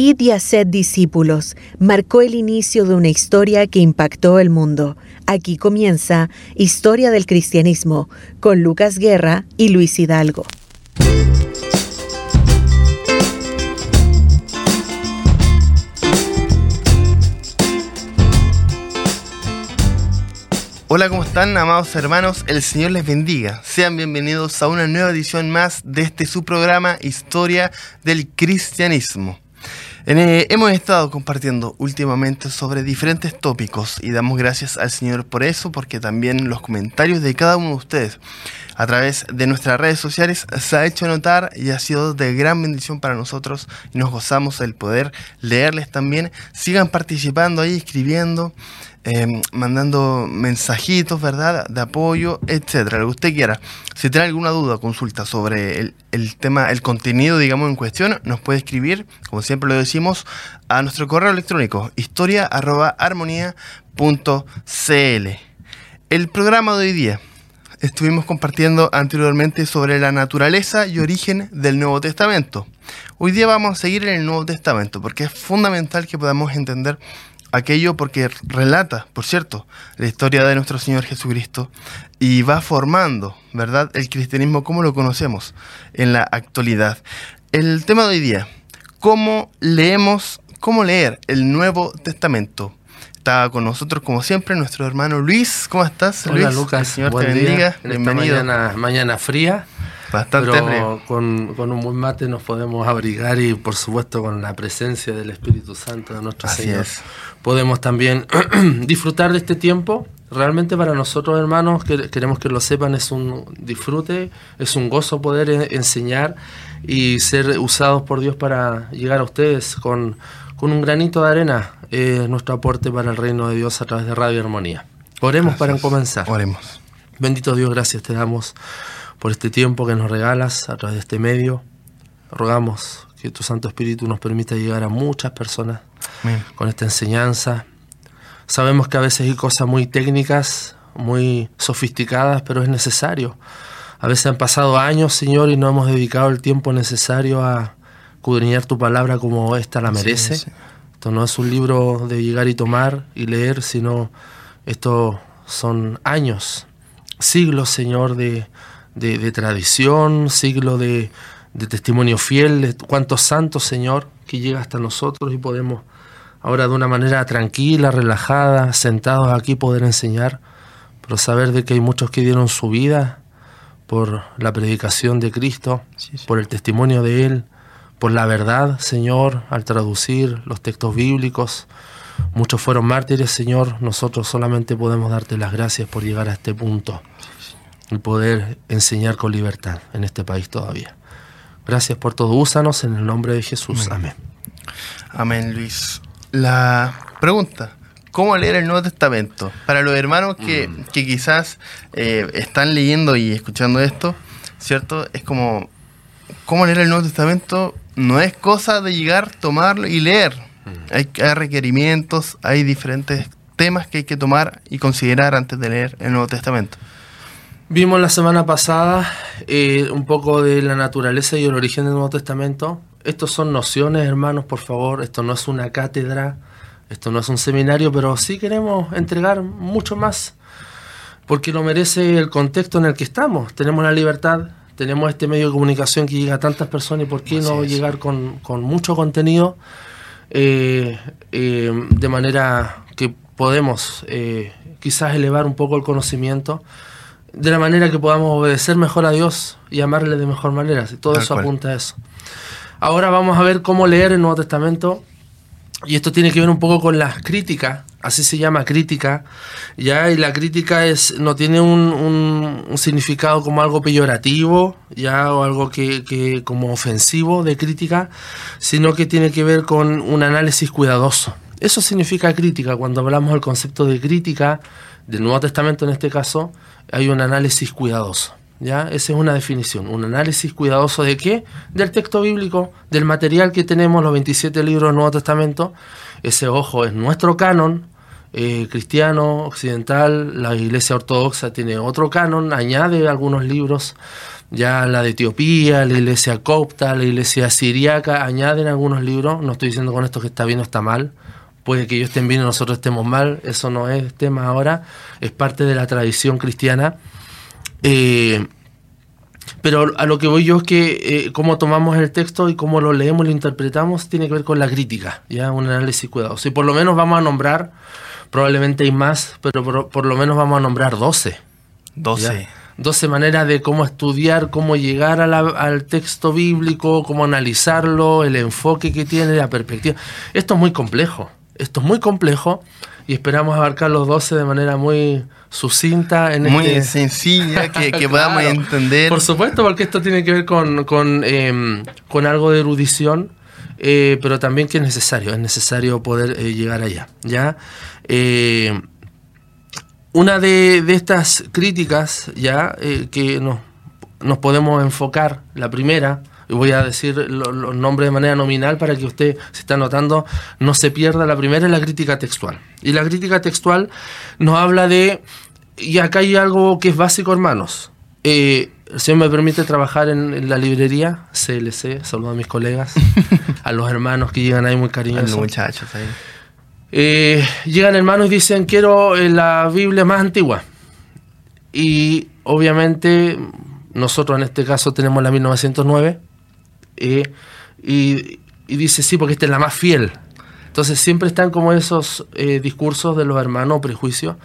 Id y haced discípulos marcó el inicio de una historia que impactó el mundo. Aquí comienza Historia del Cristianismo con Lucas Guerra y Luis Hidalgo. Hola, ¿cómo están, amados hermanos? El Señor les bendiga. Sean bienvenidos a una nueva edición más de este su programa Historia del Cristianismo. Eh, hemos estado compartiendo últimamente sobre diferentes tópicos y damos gracias al Señor por eso, porque también los comentarios de cada uno de ustedes a través de nuestras redes sociales se ha hecho notar y ha sido de gran bendición para nosotros y nos gozamos el poder leerles también. Sigan participando ahí, escribiendo. Em, mandando mensajitos, ¿verdad? De apoyo, etcétera, lo que usted quiera. Si tiene alguna duda o consulta sobre el, tema, el contenido, digamos, en cuestión, nos puede escribir, como siempre lo decimos, a nuestro correo electrónico historia.armonía.cl. El programa de hoy día estuvimos compartiendo anteriormente sobre la naturaleza y origen del Nuevo Testamento. Hoy día vamos a seguir en el Nuevo Testamento porque es fundamental que podamos entender aquello porque relata, por cierto, la historia de nuestro Señor Jesucristo y va formando, ¿verdad?, el cristianismo como lo conocemos en la actualidad. El tema de hoy día, ¿cómo leemos, cómo leer el Nuevo Testamento? Está con nosotros, como siempre, nuestro hermano Luis. ¿Cómo estás, Hola, Lucas. Señor te bendiga. Bienvenido. mañana, mañana fría. Bastante Pero con, con, un buen mate nos podemos abrigar y por supuesto con la presencia del Espíritu Santo de nuestro Señor podemos también disfrutar de este tiempo. Realmente para nosotros hermanos, que queremos que lo sepan, es un disfrute, es un gozo poder enseñar y ser usados por Dios para llegar a ustedes con, con un granito de arena, eh, nuestro aporte para el reino de Dios a través de Radio Armonía. Oremos para comenzar. Oremos. Bendito Dios, gracias te damos por este tiempo que nos regalas a través de este medio. Rogamos que tu Santo Espíritu nos permita llegar a muchas personas con esta enseñanza. Sabemos que a veces hay cosas muy técnicas, muy sofisticadas, pero es necesario. A veces han pasado años, Señor, y no hemos dedicado el tiempo necesario a cudriñar tu palabra como esta la merece. Esto no es un libro de llegar y tomar y leer, sino esto son años, siglos, Señor, de, de tradición, siglos de, de testimonio fiel, de cuántos santos, Señor, que llega hasta nosotros y podemos ahora de una manera tranquila, relajada, sentados aquí poder enseñar, pero saber de que hay muchos que dieron su vida por la predicación de Cristo, por el testimonio de Él, por la verdad, Señor, al traducir los textos bíblicos. Muchos fueron mártires, Señor, nosotros solamente podemos darte las gracias por llegar a este punto y poder enseñar con libertad en este país todavía. Gracias por todo. Úsanos en el nombre de Jesús. Amén. Amén, Luis. La pregunta, ¿cómo leer el Nuevo Testamento? Para los hermanos que, mm. quizás eh, están leyendo y escuchando esto, ¿cierto? Es como, ¿cómo leer el Nuevo Testamento? No es cosa de llegar, tomarlo y leer. Mm. Hay, hay requerimientos, hay diferentes temas que hay que tomar y considerar antes de leer el Nuevo Testamento. Vimos la semana pasada eh, un poco de la naturaleza y el origen del Nuevo Testamento. Estos son nociones, hermanos, por favor. Esto no es una cátedra, esto no es un seminario, pero sí queremos entregar mucho más, porque lo merece el contexto en el que estamos. Tenemos la libertad, tenemos este medio de comunicación que llega a tantas personas y por qué no llegar con, mucho contenido eh, eh, de manera que podemos quizás elevar un poco el conocimiento de la manera que podamos obedecer mejor a Dios y amarle de mejor manera. Todo eso apunta a eso. Ahora vamos a ver cómo leer el Nuevo Testamento. Y esto tiene que ver un poco con las críticas, así se llama crítica, ya, y la crítica es, no tiene un, significado como algo peyorativo, ya, o algo que, que, como ofensivo de crítica, sino que tiene que ver con un análisis cuidadoso. Eso significa crítica, cuando hablamos del concepto de crítica, del Nuevo Testamento en este caso, hay un análisis cuidadoso. ¿ya? Esa es una definición. Un análisis cuidadoso de qué? Del texto bíblico, del material que tenemos, los 27 libros del Nuevo Testamento. Ese, ojo, es nuestro canon eh, cristiano, occidental. La Iglesia Ortodoxa tiene otro canon, añade algunos libros ya la de Etiopía, la iglesia copta, la iglesia siriaca, añaden algunos libros, no estoy diciendo con esto que está bien o está mal, puede que ellos estén bien y nosotros estemos mal, eso no es tema ahora, es parte de la tradición cristiana. Eh, pero a lo que voy yo es que eh, cómo tomamos el texto y cómo lo leemos, lo interpretamos, tiene que ver con la crítica, ya un análisis cuidadoso. Y por lo menos vamos a nombrar, probablemente hay más, pero por, lo menos vamos a nombrar 12. 12. 12 maneras de cómo estudiar, cómo llegar al texto bíblico, cómo analizarlo, el enfoque que tiene, la perspectiva. Esto es muy complejo, esto es muy complejo y esperamos abarcar los 12 de manera muy sucinta. En muy este sencilla, que, podamos entender. Por supuesto, porque esto tiene que ver con, con, em, algo de erudición, eh, pero también que es necesario, es necesario poder eh, llegar allá. ¿ya? Eh, una de, estas críticas ya que nos, nos podemos enfocar, la primera, voy a decir los nombres de manera nominal para que usted, si está notando, no se pierda. La primera es la crítica textual. Y la crítica textual nos habla de, y acá hay algo que es básico, hermanos. Eh, Señor me permite trabajar en, la librería CLC, saludo a mis colegas, a los hermanos que llegan ahí muy cariñosos. A los muchachos ahí. Eh, llegan hermanos y dicen, quiero eh, la Biblia más antigua. Y obviamente nosotros en este caso tenemos la 1909 y, dice, sí, porque esta es la más fiel. Entonces siempre están como esos eh, discursos de los hermanos, prejuicios,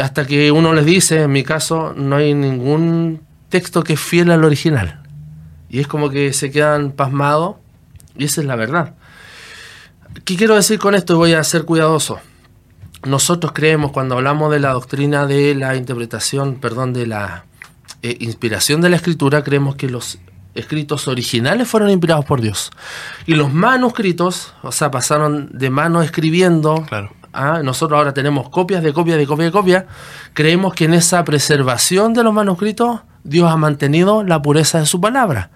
hasta que uno les dice, en mi caso, no hay ningún texto que es fiel al original. Y es como que se quedan pasmados, y esa es la verdad. ¿Qué quiero decir con esto? Voy a ser cuidadoso. Nosotros creemos, cuando hablamos de la doctrina de la interpretación, perdón, de la eh, inspiración de la escritura, creemos que los escritos originales fueron inspirados por Dios. Y los manuscritos, o sea, pasaron de mano escribiendo. Claro. A, nosotros ahora tenemos copias de copias de copias de copias. Creemos que en esa preservación de los manuscritos Dios ha mantenido la pureza de su palabra.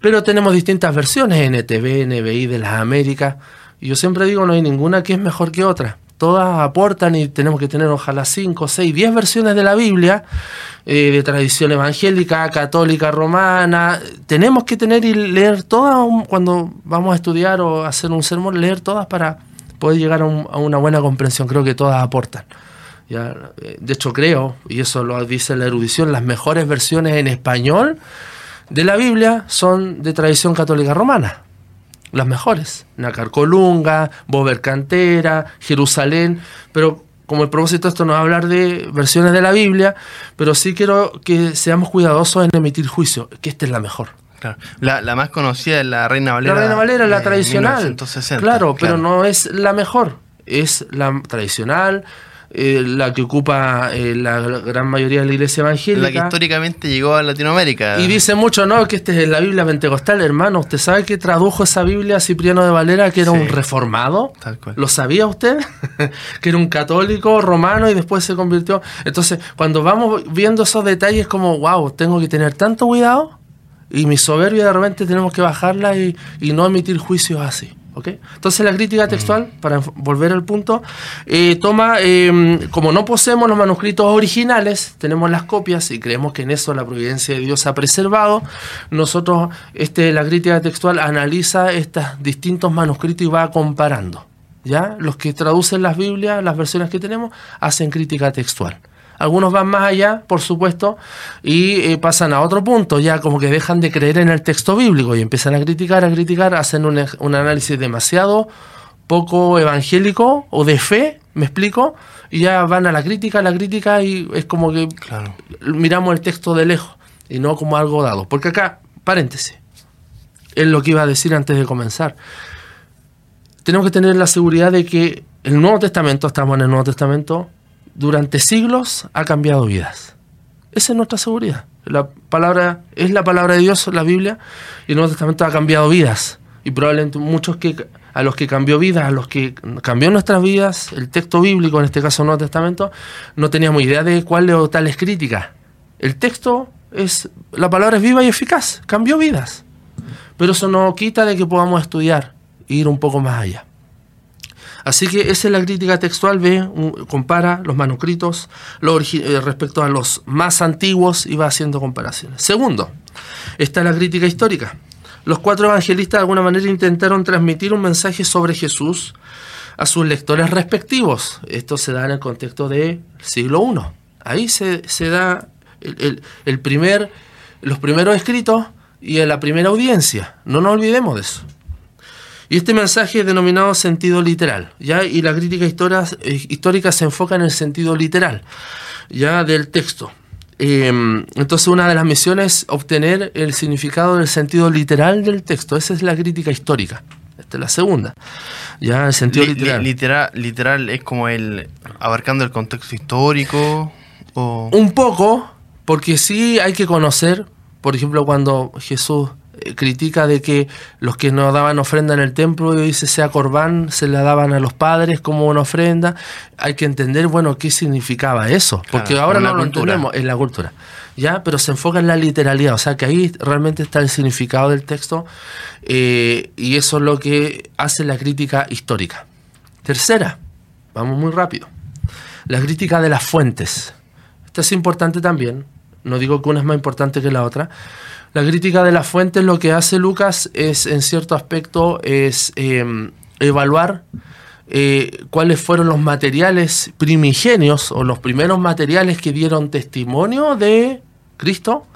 Pero tenemos distintas versiones, NTV, NBI de las Américas. Y yo siempre digo, no hay ninguna que es mejor que otra todas aportan y tenemos que tener ojalá 5, 6, 10 versiones de la Biblia, eh, de tradición evangélica, católica, romana. Tenemos que tener y leer todas cuando vamos a estudiar o hacer un sermón, leer todas para poder llegar a, una buena comprensión. Creo que todas aportan. Eh, de hecho, creo, y eso lo dice la erudición, las mejores versiones en español de la Biblia son de tradición católica romana las mejores. Nacar Colunga, Bober Cantera, Jerusalén, pero como el propósito de esto no es hablar de versiones de la Biblia, pero sí quiero que seamos cuidadosos en emitir juicio, que esta es la mejor. La, más conocida es la Reina Valera. La Reina Valera, la tradicional. claro, claro, pero no es la mejor, es la tradicional eh, la que ocupa eh, la gran mayoría de la iglesia evangélica. La que históricamente llegó a Latinoamérica. Y dice mucho, ¿no? Que este es la Biblia pentecostal, hermano. ¿Usted sabe que tradujo esa Biblia Cipriano de Valera, que era un reformado? Tal cual. ¿Lo sabía usted? que era un católico romano y después se convirtió. Entonces, cuando vamos viendo esos detalles, como, wow, tengo que tener tanto cuidado. Y mi soberbia de repente tenemos que bajarla y, y no emitir juicios así. Entonces la crítica textual, para volver al punto, eh, toma, em, como no poseemos los manuscritos originales, tenemos las copias y creemos que en eso la providencia de Dios ha preservado, nosotros, este, la crítica textual analiza estos distintos manuscritos y va comparando. ¿ya? Los que traducen las Biblias, las versiones que tenemos, hacen crítica textual. Algunos van más allá, por supuesto, y eh, pasan a otro punto, ya como que dejan de creer en el texto bíblico y empiezan a criticar, a criticar, hacen un, análisis demasiado poco evangélico o de fe, me explico, y ya van a la crítica, a la crítica y es como que miramos el texto de lejos y no como algo dado. Porque acá, paréntesis, es lo que iba a decir antes de comenzar. Tenemos que tener la seguridad de que el Nuevo Testamento, estamos en el Nuevo Testamento, durante siglos ha cambiado vidas. Esa es nuestra seguridad. La palabra es la palabra de Dios, la Biblia, y el Nuevo Testamento ha cambiado vidas. Y probablemente muchos que a los que cambió vidas, a los que cambió nuestras vidas, el texto bíblico, en este caso el Nuevo Testamento, no teníamos idea de cuál o tal es crítica. El texto es, la palabra es viva y eficaz, cambió vidas. Pero eso no quita de que podamos estudiar e ir un poco más allá. Así que esa es la crítica textual, ve, compara los manuscritos eh, respecto a los más antiguos y va haciendo comparaciones. Segundo, está la crítica histórica. Los cuatro evangelistas de alguna manera intentaron transmitir un mensaje sobre Jesús a sus lectores respectivos. Esto se da en el contexto del siglo I. Ahí se, da el, primer, los primeros escritos y la primera audiencia. No nos olvidemos de eso. Y este mensaje es denominado sentido literal, ¿ya? Y la crítica eh, histórica se enfoca en el sentido literal, ¿ya? Del texto. Em, entonces una de las misiones es obtener el significado del sentido literal del texto. Esa es la crítica histórica. Esta es la segunda. Ya, el sentido literal. literal. Literal es como el abarcando el contexto histórico. O... Un poco, porque sí hay que conocer, por ejemplo, cuando Jesús critica de que los que no daban ofrenda en el templo, y dice sea corbán, se la daban a los padres como una ofrenda. Hay que entender, bueno, qué significaba eso, porque ahora no lo entendemos en la cultura. ¿ya? Pero se enfoca en la literalidad, o sea que ahí realmente está el significado del texto eh, y eso es lo que hace la crítica histórica. Tercera, vamos muy rápido, la crítica de las fuentes. Esta es importante también, no digo que una es más importante que la otra, la crítica de las fuentes lo que hace Lucas es, en cierto aspecto, es em, evaluar eh, cuáles fueron los materiales primigenios o los primeros materiales que dieron testimonio de Cristo,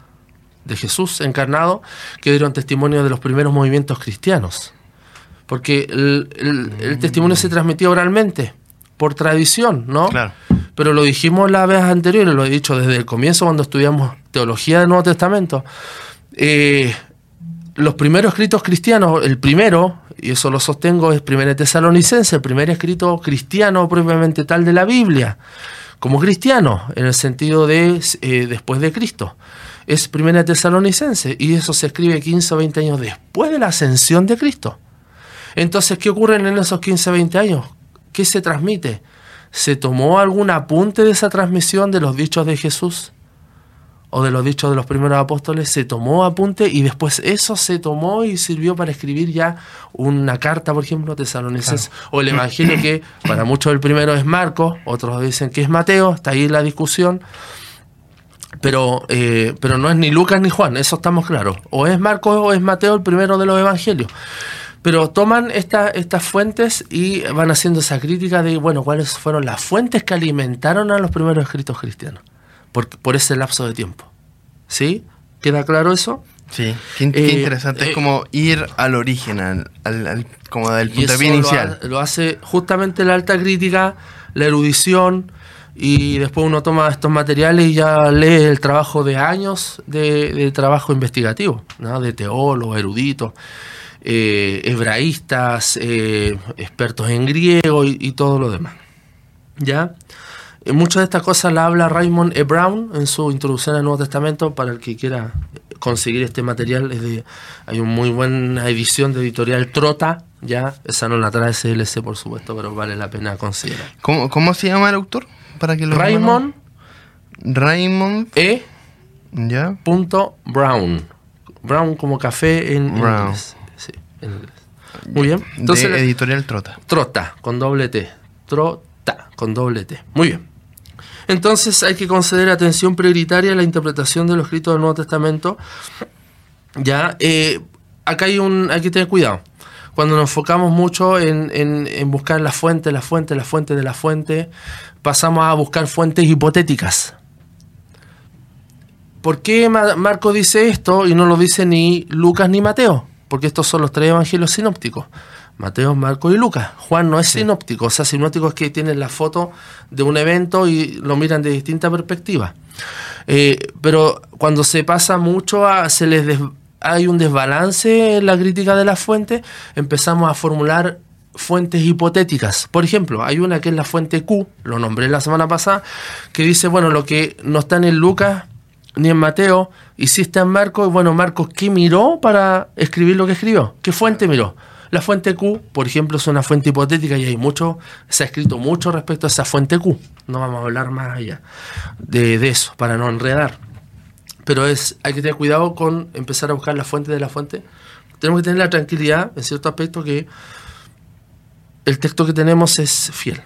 de Jesús encarnado, que dieron testimonio de los primeros movimientos cristianos. Porque el, testimonio se transmitía oralmente, por tradición, ¿no? Claro. Pero lo dijimos la vez anterior, lo he dicho desde el comienzo cuando estudiamos teología del Nuevo Testamento eh, los primeros escritos cristianos, el primero, y eso lo sostengo, es Primera Tesalonicense, el primer escrito cristiano propiamente tal de la Biblia, como cristiano, en el sentido de eh, después de Cristo. Es Primera Tesalonicense, y eso se escribe 15 o 20 años después de la ascensión de Cristo. Entonces, ¿qué ocurre en esos 15 o 20 años? ¿Qué se transmite? ¿Se tomó algún apunte de esa transmisión de los dichos de Jesús? O de los dichos de los primeros apóstoles, se tomó apunte y después eso se tomó y sirvió para escribir ya una carta, por ejemplo, tesalonicenses, o el Evangelio que para muchos el primero es Marcos, otros dicen que es Mateo, está ahí la discusión, pero, eh, pero no es ni Lucas ni Juan, eso estamos claros, o es Marcos o es Mateo el primero de los Evangelios. Pero toman esta, estas fuentes y van haciendo esa crítica de, bueno, cuáles fueron las fuentes que alimentaron a los primeros escritos cristianos por, ese lapso de tiempo. ¿Sí? ¿Queda claro eso? Sí, qué, eh, interesante. es eh, como ir al origen, al, como del punto de vista inicial. Lo, hace justamente la alta crítica, la erudición, y después uno toma estos materiales y ya lee el trabajo de años de, trabajo investigativo, ¿no? de teólogos, eruditos, eh, hebraístas, expertos en griego y, y todo lo demás. ¿Ya? Muchas de estas cosas la habla Raymond E. Brown en su introducción al Nuevo Testamento. Para el que quiera conseguir este material, es de, hay una muy buena edición de editorial Trota. Ya, esa no la trae CLC, por supuesto, pero vale la pena considerar. ¿Cómo, se llama el autor? Para que lo Raymond. Raymond. E. Ya. Punto Brown. Brown como café en inglés. Sí, en inglés. Muy bien. Entonces, editorial Trota. Trota, con doble T. Trota, con doble T. Muy bien. Entonces hay que conceder atención prioritaria a la interpretación de los escritos del Nuevo Testamento. Ya, eh, acá hay, un, hay que tener cuidado. Cuando nos enfocamos mucho en, buscar la fuente, la fuente, la fuente de la fuente, pasamos a buscar fuentes hipotéticas. ¿Por qué Marco dice esto y no lo dice ni Lucas ni Mateo? Porque estos son los tres evangelios sinópticos. Mateo, Marco y Lucas. Juan no es sinóptico, o sea, sinóptico es que tienen la foto de un evento y lo miran de distinta perspectiva. Eh, pero cuando se pasa mucho, a, se les hay un desbalance en la crítica de las fuentes, empezamos a formular fuentes hipotéticas. Por ejemplo, hay una que es la fuente Q, lo nombré la semana pasada, que dice, bueno, lo que no está en Lucas ni en Mateo, está en Marcos, y bueno, Marcos, ¿qué miró para escribir lo que escribió? ¿Qué fuente miró? La fuente Q, por ejemplo, es una fuente hipotética y hay mucho, se ha escrito mucho respecto a esa fuente Q. No vamos a hablar más allá de, eso, para no enredar. Pero es, hay que tener cuidado con empezar a buscar la fuente de la fuente. Tenemos que tener la tranquilidad, en cierto aspecto, que el texto que tenemos es fiel.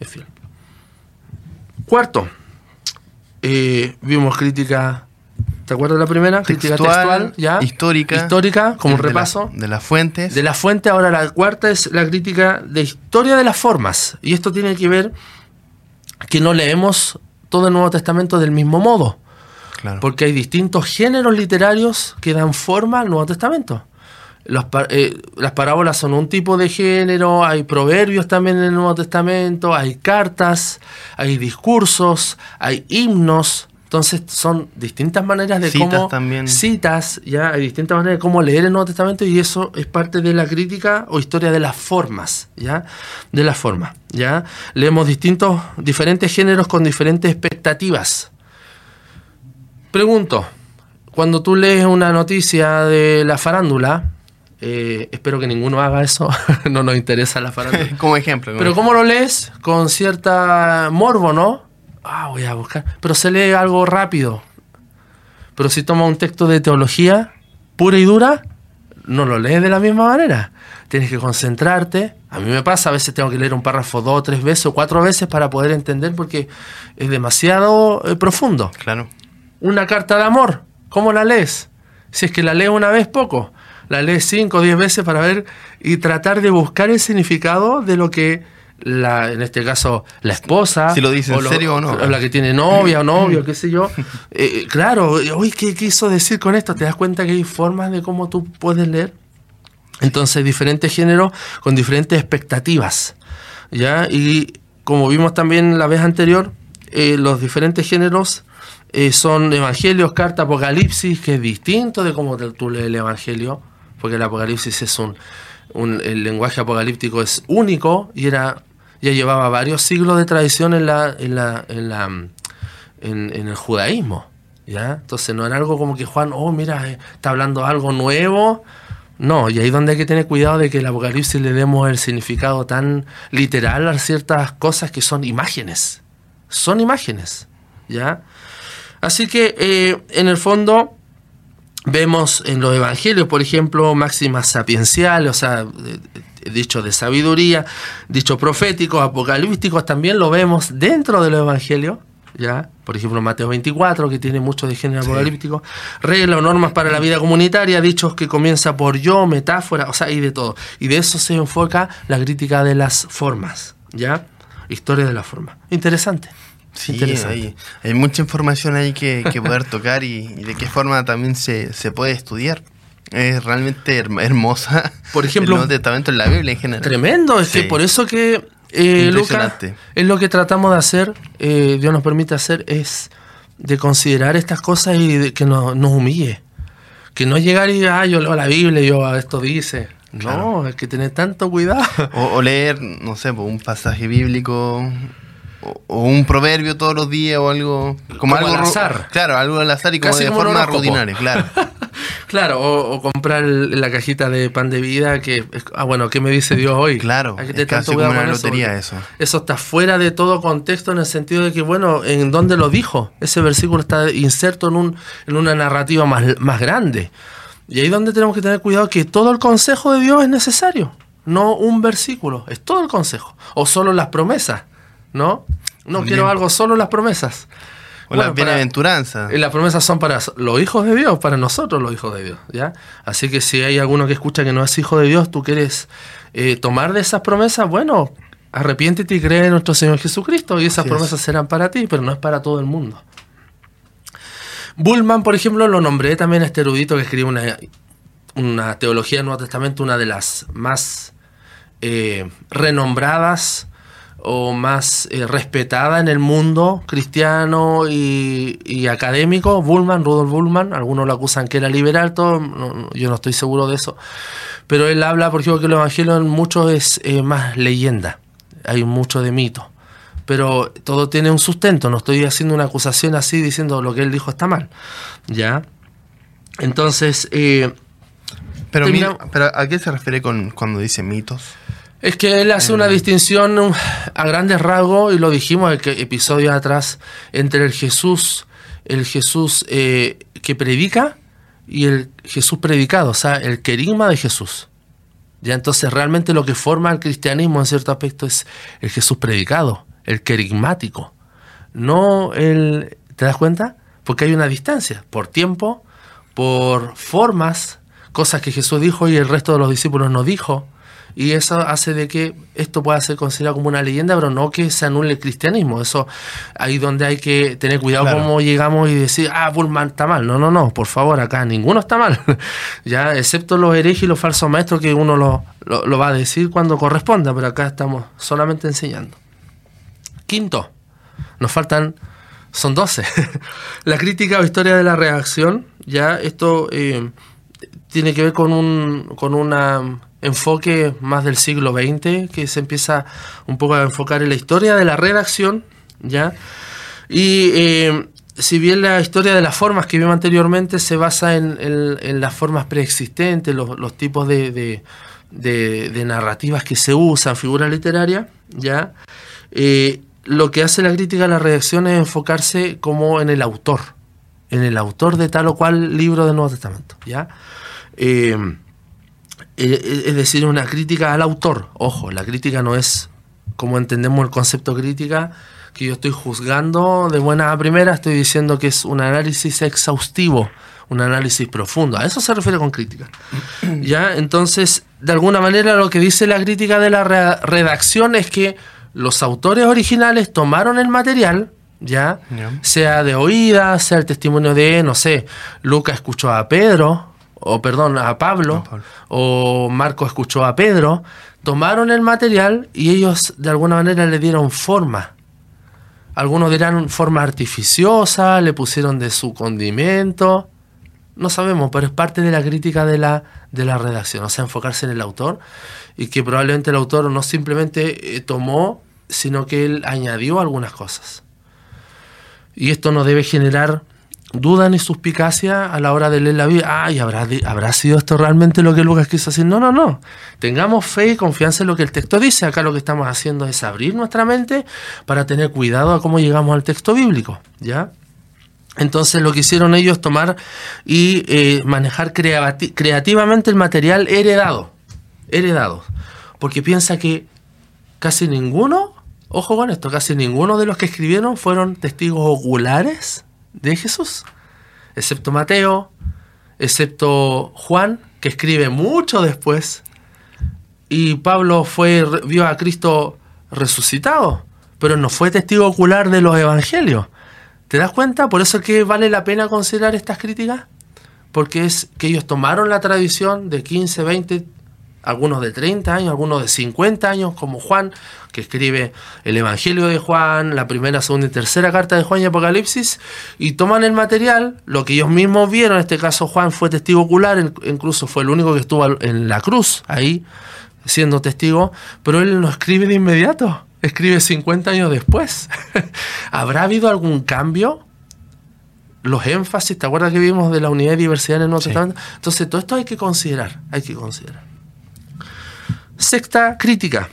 Es fiel. Cuarto, eh, vimos crítica. ¿Te acuerdas de la primera? crítica textual, ¿ya? Histórica. Histórica, como un repaso. de las fuentes. De las fuentes. Ahora la cuarta es la crítica de historia de las formas. Y esto tiene que ver que no leemos todo el Nuevo Testamento del mismo modo. Porque hay distintos géneros literarios que dan forma al Nuevo Testamento. Eh, las parábolas son un tipo de género, hay proverbios también en el Nuevo Testamento, hay cartas, hay discursos, hay himnos. Entonces son distintas maneras de citas cómo también. citas, ya hay distintas maneras de cómo leer el Nuevo Testamento y eso es parte de la crítica o historia de las formas, ya, de las formas, ya. Leemos distintos diferentes géneros con diferentes expectativas. Pregunto, cuando tú lees una noticia de la farándula, eh, espero que ninguno haga eso, no nos interesa la farándula. como ejemplo. Pero ¿cómo lo lees? Con cierta morbo, ¿no? Ah, voy a buscar. Pero se lee algo rápido. Pero si toma un texto de teología pura y dura, no lo lees de la misma manera. Tienes que concentrarte. A mí me pasa, a veces tengo que leer un párrafo dos, tres veces o cuatro veces para poder entender porque es demasiado eh, profundo. Claro. Una carta de amor, ¿cómo la lees? Si es que la lees una vez, poco. La lees cinco o diez veces para ver y tratar de buscar el significado de lo que la, en este caso, la esposa. Si lo dice en serio o no. la que tiene novia o novio, qué sé yo. Eh, claro, uy, ¿qué quiso decir con esto? ¿Te das cuenta que hay formas de cómo tú puedes leer? Entonces, diferentes géneros con diferentes expectativas. ¿ya? Y como vimos también la vez anterior, eh, los diferentes géneros eh, son evangelios, carta, apocalipsis, que es distinto de cómo tú lees el evangelio, porque el apocalipsis es un, un, el lenguaje apocalíptico es único y era ya llevaba varios siglos de tradición en la, en la, en la en, el judaísmo. ¿ya? Entonces no era algo como que Juan, oh, mira, eh, está hablando algo nuevo. No, y ahí donde hay que tener cuidado de que el Apocalipsis le demos el significado tan literal a ciertas cosas que son imágenes. Son imágenes. ¿Ya? Así que eh, en el fondo vemos en los evangelios, por ejemplo, máximas sapienciales, o sea, dicho de sabiduría, dicho proféticos, apocalípticos, también lo vemos dentro de los evangelios, ¿ya? Por ejemplo, Mateo 24, que tiene mucho de género apocalíptico, reglas o normas para la vida comunitaria, dichos que comienza por yo, metáfora, o sea, y de todo. Y de eso se enfoca la crítica de las formas, ¿ya? Historia de la forma. Interesante. Sí, hay, hay, mucha información ahí que, poder tocar y, de qué forma también se, se puede estudiar es realmente hermosa. Por ejemplo, el Nuevo Testamento en la Biblia en general. Tremendo, es que por eso que eh, Lucas es lo que tratamos de hacer, eh, Dios nos permite hacer, es de considerar estas cosas y de que nos, nos humille. Que no llegar y, ah, yo leo la Biblia y yo, ah, esto dice. No, es que tener tanto cuidado. O, leer, no sé, un pasaje bíblico o, un proverbio todos los días o algo como, algo al azar. Claro, algo al azar y como de forma rutinaria, claro. Claro, o, comprar la cajita de pan de vida que, ah, bueno, ¿qué me dice Dios hoy? Claro, Hay que tener tanto como una lotería eso, eso. está fuera de todo contexto en el sentido de que, bueno, ¿en dónde lo dijo? Ese versículo está inserto en, un, en una narrativa más, más grande. Y ahí donde tenemos que tener cuidado que todo el consejo de Dios es necesario, no un versículo, es todo el consejo, o solo las promesas, ¿no? No quiero algo, solo las promesas. O las bienaventuranzas. Y las promesas son para los hijos de Dios, para nosotros los hijos de Dios. ¿ya? Así que si hay alguno que escucha que no es hijo de Dios, tú quieres eh, tomar de esas promesas, bueno, arrepiéntete y cree en nuestro Señor Jesucristo y esas promesas serán para ti, pero no es para todo el mundo. Bullman, por ejemplo, lo nombré también a este erudito que escribe una, una teología del Nuevo Testamento, una de las más eh, renombradas o más eh, respetada en el mundo cristiano y, académico, Bullman, Rudolf Bullman, algunos lo acusan que era liberal, todo, yo no estoy seguro de eso, pero él habla, por ejemplo, que el Evangelio en mucho es eh, más leyenda, hay mucho de mito, pero todo tiene un sustento, no estoy haciendo una acusación así diciendo lo que él dijo está mal, ¿ya? Entonces... Eh, pero, mira, pero ¿a qué se refiere con, cuando dice mitos? Es que él hace una distinción um, a grandes rasgos, y lo dijimos el episodio atrás, entre el Jesús, el Jesús eh, que predica y el Jesús predicado, o sea, el querigma de Jesús. Ya entonces realmente lo que forma el cristianismo en cierto aspecto es el Jesús predicado, el querigmático, no el... ¿Te das cuenta? Porque hay una distancia, por tiempo, por formas, cosas que Jesús dijo y el resto de los discípulos no dijo. Y eso hace de que esto pueda ser considerado como una leyenda, pero no que se anule el cristianismo. Eso ahí donde hay que tener cuidado cómo llegamos y decir, ah, Bullman está mal. No, no, no, por favor, acá ninguno está mal. ya, excepto los herejes y los falsos maestros que uno lo, lo va a decir cuando corresponda, pero acá estamos solamente enseñando. Quinto, nos faltan son 12. la crítica o historia de la reacción, ya esto eh, tiene que ver con un con un enfoque más del siglo XX, que se empieza un poco a enfocar en la historia de la redacción, ya. Y eh, si bien la historia de las formas que vimos anteriormente se basa en, las formas preexistentes, los, tipos de, narrativas que se usan, figuras literarias, ya. Eh, lo que hace la crítica a la redacción es enfocarse como en el autor, en el autor de tal o cual libro del Nuevo Testamento, ¿ya? Eh, eh, es decir, una crítica al autor. Ojo, la crítica no es como entendemos el concepto crítica, que yo estoy juzgando de buena a primera, estoy diciendo que es un análisis exhaustivo, un análisis profundo. A eso se refiere con crítica. ¿Ya? Entonces, de alguna manera lo que dice la crítica de la redacción es que los autores originales tomaron el material, ¿ya? Sea de oída, sea el testimonio de, no sé, Lucas escuchó a Pedro, o perdón, a Pablo, o Marco escuchó a Pedro, tomaron el material y ellos de alguna manera le dieron forma. Algunos dirán forma artificiosa, le pusieron de su condimento. No sabemos, pero es parte de la crítica de la, de la redacción, o sea, enfocarse en el autor y que probablemente el autor no simplemente eh, tomó, sino que él añadió algunas cosas. Y esto no debe generar duda ni suspicacia a la hora de leer la Biblia. Ay, ¿habrá, ¿habrá sido esto realmente lo que Lucas quiso decir? No, no, no. Tengamos fe y confianza en lo que el texto dice. Acá lo que estamos haciendo es abrir nuestra mente para tener cuidado a cómo llegamos al texto bíblico. ¿Ya? Entonces lo que hicieron ellos es tomar y eh, manejar creativamente el material heredado heredados. Porque piensa que casi ninguno, ojo con esto, casi ninguno de los que escribieron fueron testigos oculares de Jesús. Excepto Mateo, excepto Juan, que escribe mucho después. Y Pablo fue, vio a Cristo resucitado, pero no fue testigo ocular de los evangelios. ¿Te das cuenta? Por eso es que vale la pena considerar estas críticas. Porque es que ellos tomaron la tradición de 15, 20, algunos de 30 años, algunos de 50 años, como Juan, que escribe el Evangelio de Juan, la primera, segunda y tercera carta de Juan y Apocalipsis, y toman el material, lo que ellos mismos vieron, en este caso Juan fue testigo ocular, incluso fue el único que estuvo en la cruz, ahí, siendo testigo, pero él no escribe de inmediato, escribe 50 años después. ¿Habrá habido algún cambio? Los énfasis, ¿te acuerdas que vimos de la unidad y diversidad en el Nuevo Testamento? Entonces, todo esto hay que considerar, hay que considerar. Sexta crítica,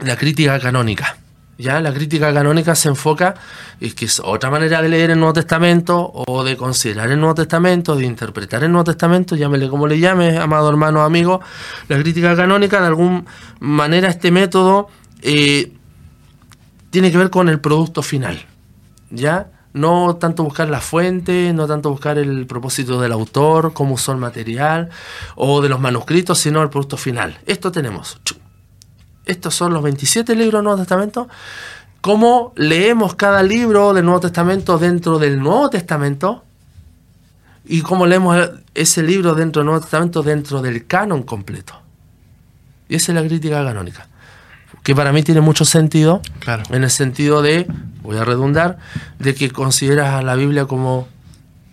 la crítica canónica. Ya la crítica canónica se enfoca, es que es otra manera de leer el Nuevo Testamento o de considerar el Nuevo Testamento, de interpretar el Nuevo Testamento, llámele como le llame, amado hermano, amigo. La crítica canónica, de alguna manera, este método eh, tiene que ver con el producto final. ¿Ya? No tanto buscar la fuente, no tanto buscar el propósito del autor, cómo usó el material o de los manuscritos, sino el producto final. Esto tenemos. Estos son los 27 libros del Nuevo Testamento. ¿Cómo leemos cada libro del Nuevo Testamento dentro del Nuevo Testamento? Y cómo leemos ese libro dentro del Nuevo Testamento dentro del canon completo. Y esa es la crítica canónica que para mí tiene mucho sentido, claro. en el sentido de, voy a redundar, de que consideras a la Biblia como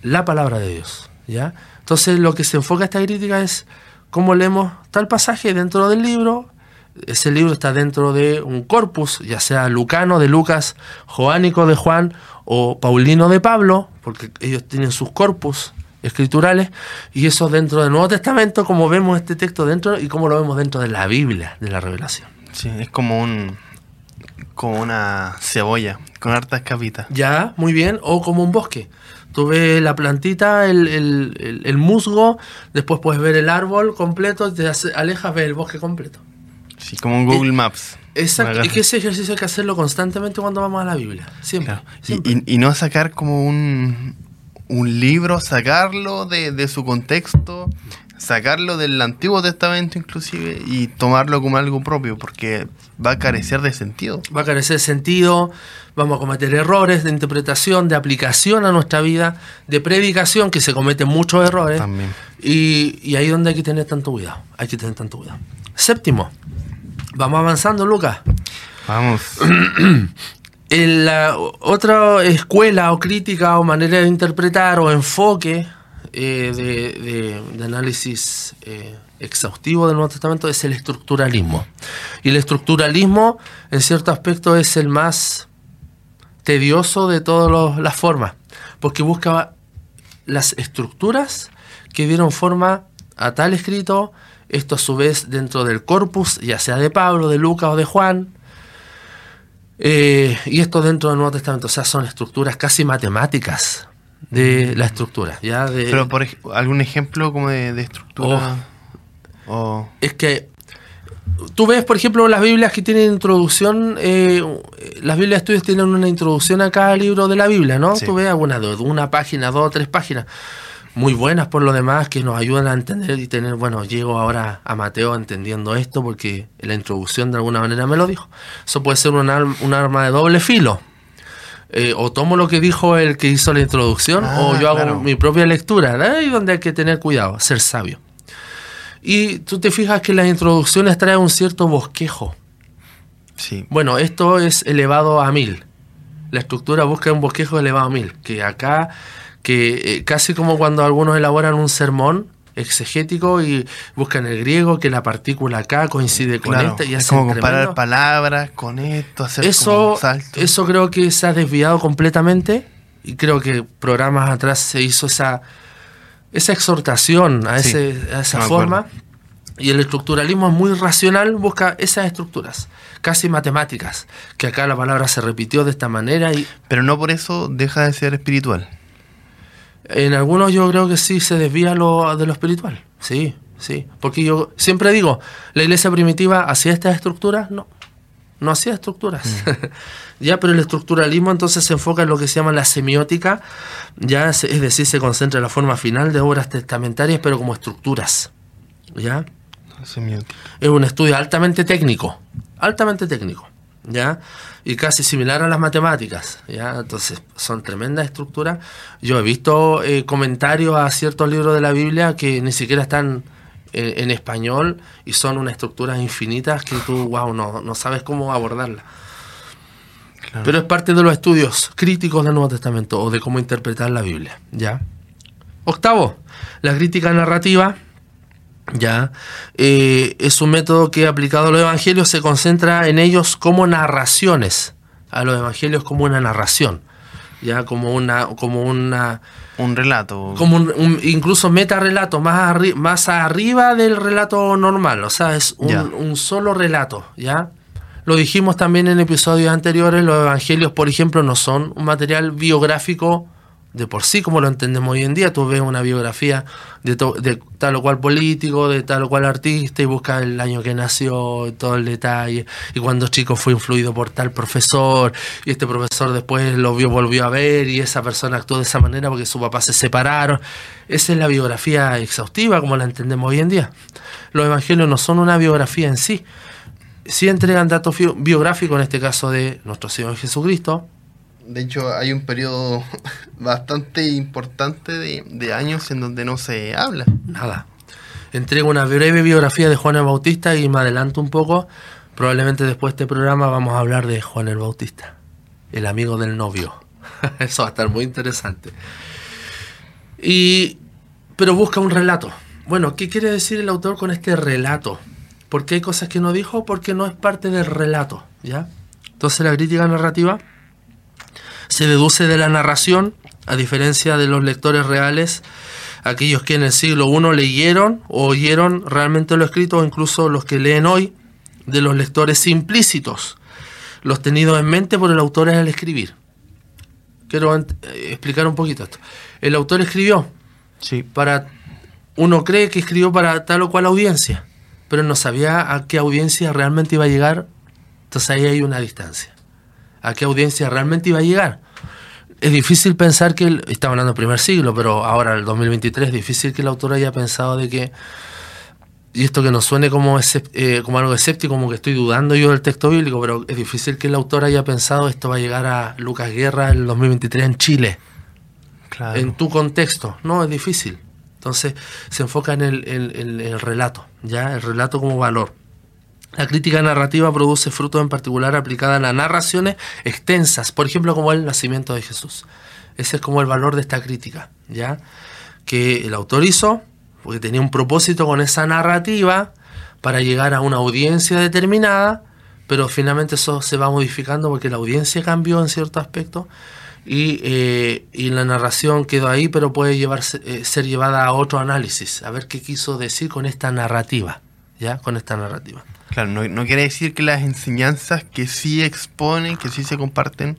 la palabra de Dios. ¿ya? Entonces lo que se enfoca esta crítica es cómo leemos tal pasaje dentro del libro, ese libro está dentro de un corpus, ya sea lucano de Lucas, joánico de Juan o paulino de Pablo, porque ellos tienen sus corpus escriturales, y eso dentro del Nuevo Testamento, como vemos este texto dentro y cómo lo vemos dentro de la Biblia, de la revelación. Sí, es como un como una cebolla con hartas capitas. Ya, muy bien, o como un bosque. Tú ves la plantita, el, el- el- el musgo, después puedes ver el árbol completo, te alejas, ves el bosque completo. Sí, como un Google Maps. Exacto, y que ese ejercicio hay que hacerlo constantemente cuando vamos a la Biblia. Siempre. Claro. Y, y- y no sacar como un, un libro, sacarlo de, de su contexto, sacarlo del Antiguo Testamento inclusive y tomarlo como algo propio, porque va a carecer de sentido. Va a carecer de sentido, vamos a cometer errores de interpretación, de aplicación a nuestra vida, de predicación, que se cometen muchos errores. También. Y, y ahí es donde hay que tener tanto cuidado. Hay que tener tanto cuidado. Séptimo, vamos avanzando, Lucas. Vamos. En la otra escuela o crítica o manera de interpretar o enfoque eh, de, análisis eh, exhaustivo del Nuevo Testamento es el estructuralismo. Y el estructuralismo, en cierto aspecto, es el más tedioso de todas las formas, porque busca las estructuras que dieron forma a tal escrito, esto a su vez dentro del corpus, ya sea de Pablo, de Lucas o de Juan, eh, y esto dentro del Nuevo Testamento, o sea, son estructuras casi matemáticas de la estructura, ¿ya? De, Pero por ej- algún ejemplo como de, de estructura. O es que tú ves, por ejemplo, las Biblias que tienen introducción, eh, las Biblias tuyas tienen una introducción a cada libro de la Biblia, ¿no? Sí. Tú ves algunas de una página, dos o tres páginas, muy buenas por lo demás, que nos ayudan a entender y tener, bueno, llego ahora a Mateo entendiendo esto porque la introducción de alguna manera me lo dijo. Eso puede ser un, un arma de doble filo. Eh, o tomo lo que dijo el que hizo la introducción, Ah, o yo hago claro. mi propia lectura. Ahí donde hay que tener cuidado, ser sabio. Y tú te fijas que las introducciones traen un cierto bosquejo. sí. Bueno, esto es elevado a mil. La estructura busca un bosquejo elevado a mil. Que acá, que eh, casi como cuando algunos elaboran un sermón exegético y buscan el griego, que la partícula acá coincide con Claro, esta y es como comparar tremendo- palabras con esto, hacer eso, un salto. eso creo que se ha desviado completamente y creo que programas atrás se hizo esa, esa exhortación a, Sí, ese, a esa forma y el estructuralismo es muy racional, busca esas estructuras, casi matemáticas, que acá la palabra se repitió de esta manera y Pero no por eso deja de ser espiritual. En algunos yo creo que sí se desvía lo, de lo espiritual, sí, sí, porque yo siempre digo, la iglesia primitiva hacía estas estructuras, no, no hacía estructuras. ya, pero el estructuralismo entonces se enfoca en lo que se llama la semiótica, ya se- es decir, se concentra en la forma final de obras testamentarias, pero como estructuras. ¿Ya? Semiótica. Es un estudio altamente técnico, altamente técnico, ¿ya? Y casi similar a las matemáticas, ¿ya? Entonces, son tremendas estructuras. Yo he visto eh, comentarios a ciertos libros de la Biblia que ni siquiera están eh, en español y son unas estructuras infinitas que tú, wow, no, no sabes cómo abordarlas. Claro. Pero es parte de los estudios críticos del Nuevo Testamento o de cómo interpretar la Biblia, ¿ya? Octavo, la crítica narrativa, ¿ya? Eh, es un método que aplicado a los evangelios se concentra en ellos como narraciones, a los evangelios como una narración, ¿ya? Como una, como una, un relato. como un, un- incluso meta relato más, arri- más arriba del relato normal, o sea, es un, un solo relato, ¿ya? Lo dijimos también en episodios anteriores, los evangelios, por ejemplo, no son un material biográfico de por sí como lo entendemos hoy en día. Tú ves una biografía de, tal o cual político, de tal o cual artista y buscas el año que nació, todo el detalle, y cuando chico fue influido por tal profesor, y este profesor después lo vio, volvió a ver, y esa persona actuó de esa manera porque su papá se separaron. Esa es la biografía exhaustiva como la entendemos hoy en día. Los evangelios no son una biografía en sí, sí entregan datos biográficos, en este caso de nuestro Señor Jesucristo. De hecho, hay un periodo bastante importante de, de años en donde no se habla. Nada. Entrego una breve biografía de Juan el Bautista y me adelanto un poco. Probablemente después de este programa vamos a hablar de Juan el Bautista, el amigo del novio. Eso va a estar muy interesante. Y, pero busca un relato. Bueno, ¿qué quiere decir el autor con este relato? ¿Por qué hay cosas que no dijo? Porque no es parte del relato, ¿ya? Entonces la crítica narrativa se deduce de la narración, a diferencia de los lectores reales, aquellos que en el siglo I leyeron o oyeron realmente lo escrito, o incluso los que leen hoy, de los lectores implícitos, los tenidos en mente por el autor al escribir. quiero eh, explicar un poquito esto. El autor escribió Sí. para uno cree que escribió para tal o cual audiencia, pero no sabía a qué audiencia realmente iba a llegar. Entonces ahí hay una distancia. ¿A qué audiencia realmente iba a llegar? Es difícil pensar que, el- estamos hablando del primer siglo, pero ahora, el 2023, es difícil que el autor haya pensado de que, y esto que nos suene como, eh, como algo escéptico, como que estoy dudando yo del texto bíblico, pero es difícil que el autor haya pensado esto va a llegar a Lucas Guerra el 2023 en Chile Claro. en tu contexto. No, es difícil. Entonces se enfoca en el, en- en el relato, ya el relato como valor. La crítica narrativa produce frutos en particular aplicada a las narraciones extensas, por ejemplo, como el nacimiento de Jesús. Ese es como el valor de esta crítica, ¿ya? Que el autor hizo, porque tenía un propósito con esa narrativa para llegar a una audiencia determinada, pero finalmente eso se va modificando porque la audiencia cambió en cierto aspecto y, eh, y la narración quedó ahí, pero puede llevarse, eh, ser llevada a otro análisis, a ver qué quiso decir con esta narrativa, ¿ya? Con esta narrativa. Claro, no, quiere decir que las enseñanzas que sí exponen, que sí se comparten,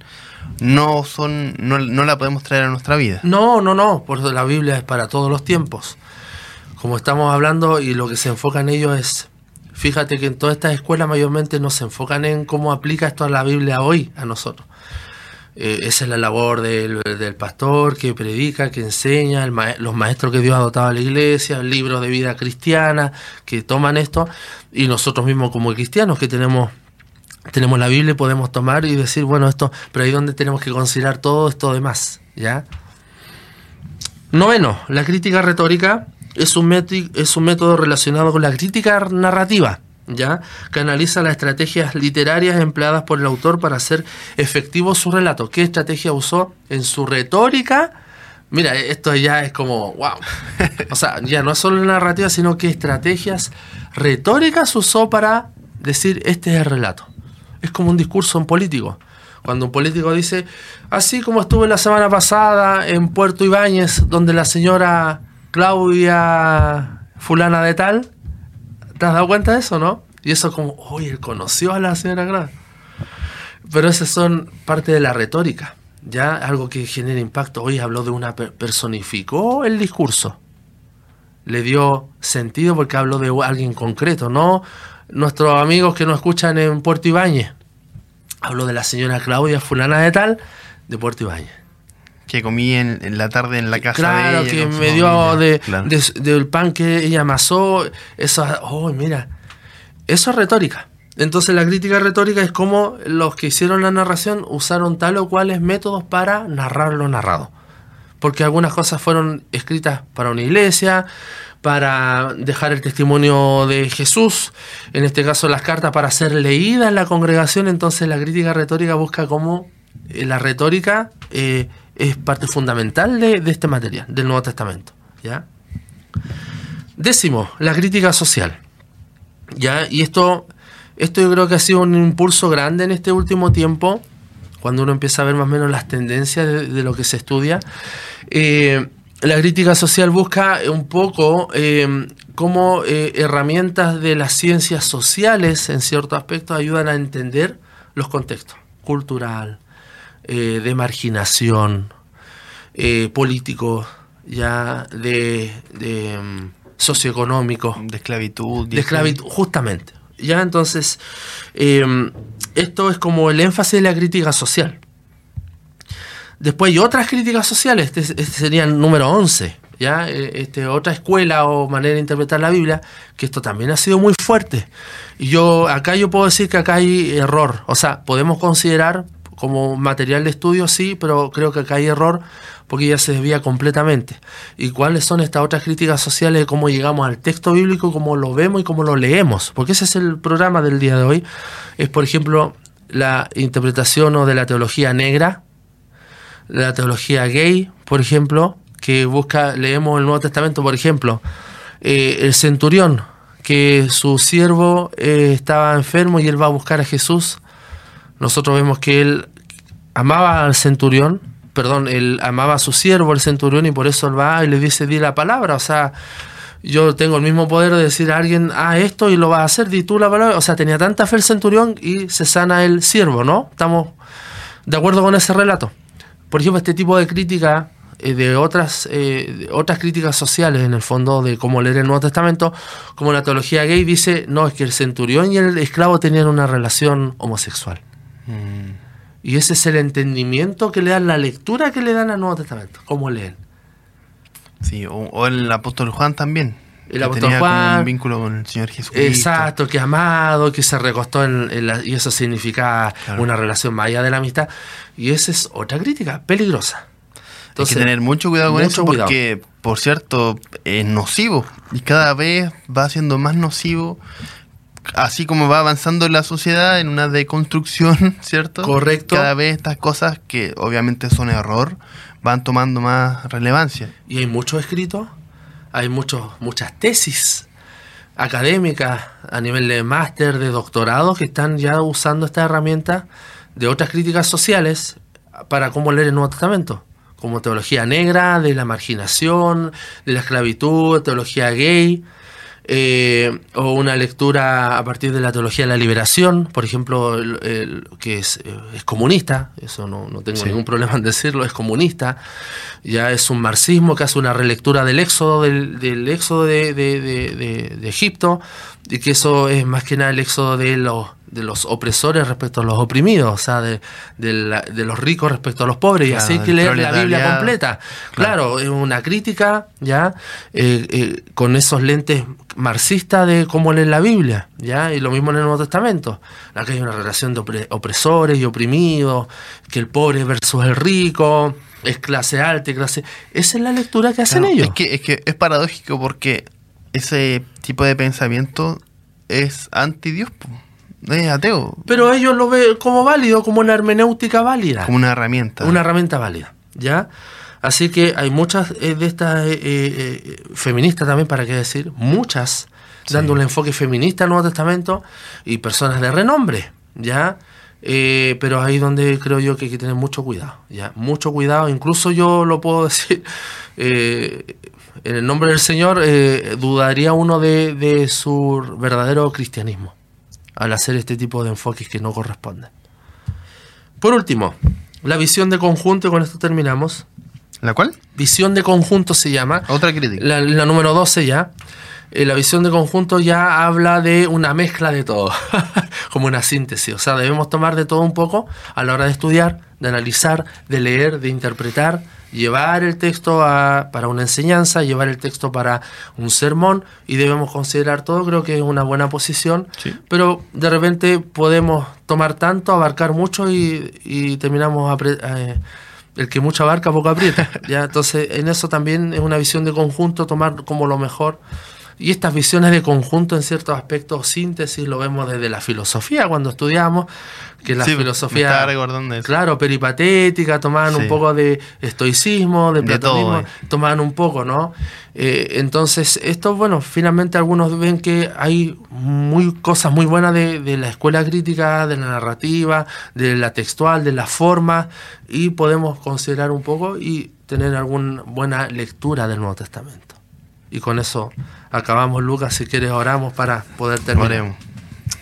no son, no, no la podemos traer a nuestra vida. No, no, no, por eso la Biblia es para todos los tiempos. Como estamos hablando y lo que se enfoca en ello es, fíjate que en todas estas escuelas mayormente no se enfocan en cómo aplica esto a la Biblia hoy, a nosotros. Eh, esa es la labor del, del pastor que predica, que enseña, los maestros que Dios ha dotado a la iglesia, libros de vida cristiana que toman esto, y nosotros mismos como cristianos que tenemos tenemos la Biblia podemos tomar y decir, bueno, esto, pero ahí donde tenemos que considerar todo esto demás, ¿ya? Noveno, la crítica retórica es un, es un método relacionado con la crítica narrativa, ¿ya? Que analiza las estrategias literarias empleadas por el autor para hacer efectivo su relato. ¿Qué estrategia usó en su retórica? Mira, esto ya es como, wow. O sea, ya no es solo narrativa, sino que estrategias retóricas usó para decir, este es el relato. Es como un discurso en político. Cuando un político dice, así como estuve la semana pasada en Puerto Ibáñez, donde la señora Claudia fulana de tal, ¿te has dado cuenta de eso, no? Y eso como, oye, conoció a la señora Claudia. Pero esas son parte de la retórica, ya algo que genera impacto. Hoy habló de una, per- personificó el discurso, le dio sentido porque habló de alguien concreto, no nuestros amigos que nos escuchan en Puerto Ibáñez. Habló de la señora Claudia fulana de tal, de Puerto Ibáñez. Que comí en, en la tarde en la casa Claro, de ella. que me dio familia. de, Claro. de- del pan que ella amasó. Eso, oh, mira, eso es retórica. Entonces la crítica retórica es como los que hicieron la narración usaron tal o cuales métodos para narrar lo narrado. Porque algunas cosas fueron escritas para una iglesia, para dejar el testimonio de Jesús, en este caso las cartas para ser leídas en la congregación, entonces la crítica retórica busca cómo eh, la retórica eh, es parte fundamental de, de este material, del Nuevo Testamento. ¿ya? Décimo, la crítica social. ¿ya? Y esto, esto yo creo que ha sido un impulso grande en este último tiempo, cuando uno empieza a ver más o menos las tendencias de, de lo que se estudia. Eh, la crítica social busca un poco eh, cómo eh, herramientas de las ciencias sociales, en cierto aspecto, ayudan a entender los contextos cultural, eh, de marginación, eh, político, ya de, de, mm, socioeconómico, De esclavitud. de esclavitud, justamente. Ya entonces, eh, esto es como el énfasis de la crítica social. Después hay otras críticas sociales, este, este sería el número 11, ¿ya? Eh, Este, otra escuela o manera de interpretar la Biblia, que esto también ha sido muy fuerte. Y yo, acá yo puedo decir que acá hay error, o sea, podemos considerar como material de estudio, sí, pero creo que acá hay error porque ya se desvía completamente. ¿Y cuáles son estas otras críticas sociales de cómo llegamos al texto bíblico, cómo lo vemos y cómo lo leemos? Porque ese es el programa del día de hoy. Es, por ejemplo, la interpretación o de la teología negra, la teología gay, por ejemplo, que busca, leemos el Nuevo Testamento, por ejemplo, eh, el centurión, que su siervo eh, estaba enfermo y él va a buscar a Jesús. Nosotros vemos que él amaba al centurión, perdón, él amaba a su siervo, el centurión, y por eso él va y le dice, di la palabra, o sea, yo tengo el mismo poder de decir a alguien, ah, esto y lo vas a hacer, di tú la palabra, o sea, tenía tanta fe el centurión y se sana el siervo, ¿no? Estamos de acuerdo con ese relato. por ejemplo, este tipo de crítica eh, de otras, eh, otras críticas sociales, en el fondo, de cómo leer el Nuevo Testamento, como la teología gay dice, no, es que el centurión y el esclavo tenían una relación homosexual. Mm. Y ese es el entendimiento que le dan, la lectura que le dan al Nuevo Testamento, cómo leen. Sí, o, el apóstol Juan también. El apóstol Juan. un vínculo con el Señor Jesucristo. Exacto, que amado, que se recostó en, y eso significa una relación más allá de la amistad. Y esa es otra crítica, peligrosa. Hay que tener mucho cuidado con eso porque, por cierto, es nocivo y cada vez va siendo más nocivo así como va avanzando la sociedad en una deconstrucción, ¿cierto? Correcto. Cada vez estas cosas que obviamente son error van tomando más relevancia. Y hay muchos escritos, hay muchos, muchas tesis académicas a nivel de máster, de doctorado, que están ya usando esta herramienta de otras críticas sociales para cómo leer el Nuevo Testamento como teología negra, de la marginación, de la esclavitud, teología gay, eh, o una lectura a partir de la teología de la liberación, por ejemplo, el, que es, es, comunista, eso no, no tengo ningún problema en decirlo, es comunista, ya es un marxismo que hace una relectura del éxodo, del, del éxodo de, de, de, de Egipto, y que eso es más que nada el éxodo de los de los opresores respecto a los oprimidos, o sea, de, de, los ricos respecto a los pobres, y así hay que leer la Biblia completa. Claro, es una crítica, ¿ya? Eh, eh, con esos lentes marxistas de cómo leer la Biblia, ¿ya? Y lo mismo en el Nuevo Testamento. Acá hay una relación de opresores y oprimidos, que el pobre versus el rico, es clase alta y clase... Esa es la lectura que hacen ellos. Es que, es que es paradójico porque ese tipo de pensamiento es anti-Dios, es ateo. Pero ellos lo ven como válido, como una hermenéutica válida. Como una herramienta. Una herramienta válida, ¿ya? Así que hay muchas eh, de estas eh, eh, feministas también, para qué decir, muchas, dando un enfoque feminista al Nuevo Testamento y personas de renombre, ¿ya? pero ahí donde creo yo que hay que tener mucho cuidado, ¿ya? Mucho cuidado, incluso yo lo puedo decir, en el nombre del Señor, dudaría uno de su verdadero cristianismo al hacer este tipo de enfoques que no corresponden. Por último, la visión de conjunto, y con esto terminamos. ¿La cual? Visión de conjunto se llama. Otra crítica. La, número 12 ya. Eh, la visión de conjunto ya habla de una mezcla de todo, como una síntesis. O sea, debemos tomar de todo un poco a la hora de estudiar, de analizar, de leer, de interpretar llevar el texto para una enseñanza, llevar el texto para un sermón y debemos considerar todo, creo que es una buena posición, pero de repente podemos tomar tanto, abarcar mucho y, terminamos eh, el que mucho abarca poco aprieta. ¿ya? Entonces en eso también es una visión de conjunto, tomar como lo mejor y estas visiones de conjunto en ciertos aspectos, síntesis, lo vemos desde la filosofía cuando estudiamos, que la filosofía, claro, peripatética, tomaban un poco de estoicismo, de platonismo, eh. tomaban un poco, ¿no? Eh, entonces, esto, bueno, finalmente algunos ven que hay muy cosas muy buenas de, de, la escuela crítica, de la narrativa, de la textual, de la forma, y podemos considerar un poco y tener alguna buena lectura del Nuevo Testamento. Y con eso acabamos, Lucas. Si quieres, oramos para poder terminar.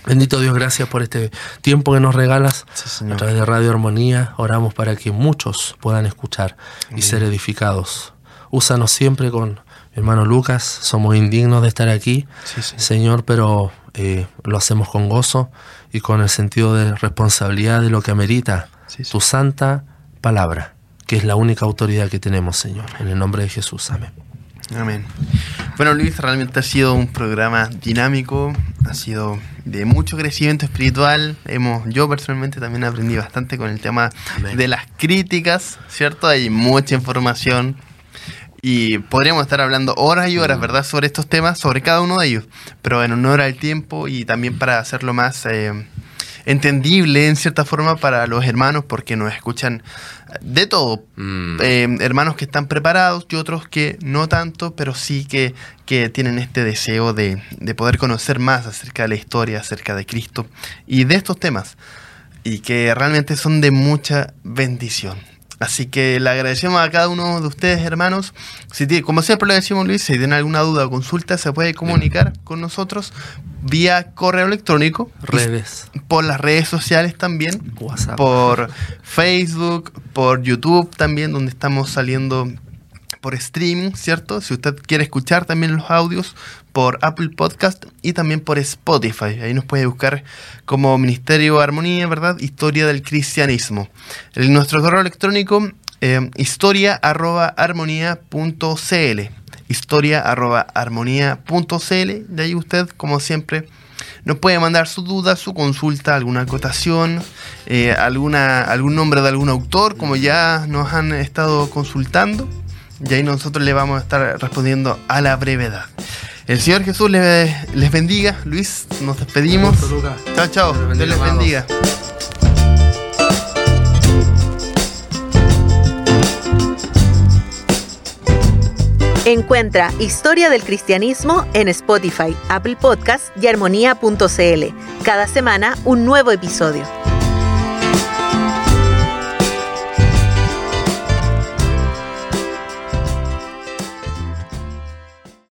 Bendito Dios, gracias por este tiempo que nos regalas a través de Radio Armonía. Oramos para que muchos puedan escuchar y ser edificados. Úsanos siempre con hermano Lucas. Somos indignos de estar aquí, Señor, pero eh, lo hacemos con gozo y con el sentido de responsabilidad de lo que amerita tu santa palabra, que es la única autoridad que tenemos, Señor. En el nombre de Jesús. Amén. Amén. Bueno, Luis, realmente ha sido un programa dinámico, ha sido de mucho crecimiento espiritual. Hemos, yo personalmente también aprendí bastante con el tema de las críticas, ¿cierto? Hay mucha información y podríamos estar hablando horas y horas, mm. ¿verdad?, sobre estos temas, sobre cada uno de ellos, pero en honor al tiempo y también para hacerlo más eh, entendible en cierta forma para los hermanos, porque nos escuchan de todo. Mm. Eh, hermanos que están preparados y otros que no tanto, pero sí que, que tienen este deseo de, de, poder conocer más acerca de la historia, acerca de Cristo y de estos temas. Y que realmente son de mucha bendición. Así que le agradecemos a cada uno de ustedes, hermanos. Si tiene, como siempre le decimos, Luis, si tienen alguna duda o consulta, se puede comunicar con nosotros vía correo electrónico. Redes. Por las redes sociales también. WhatsApp. Por Facebook, por YouTube también, donde estamos saliendo por streaming, ¿cierto? Si usted quiere escuchar también los audios por Apple Podcast y también por Spotify. Ahí nos puede buscar como Ministerio Armonía, ¿verdad? Historia del Cristianismo. En nuestro correo electrónico, eh, historia arroba. Historia. De ahí usted, como siempre, nos puede mandar su duda, su consulta, alguna acotación, eh, alguna, algún nombre de algún autor, como ya nos han estado consultando. Y ahí nosotros le vamos a estar respondiendo a la brevedad. El Señor Jesús les, les bendiga. Luis, nos despedimos. Gusto. Chao, chao. Dios Dios les bendiga. Encuentra Historia del Cristianismo en Spotify, Apple Podcast y armonía.cl. Cada semana un nuevo episodio.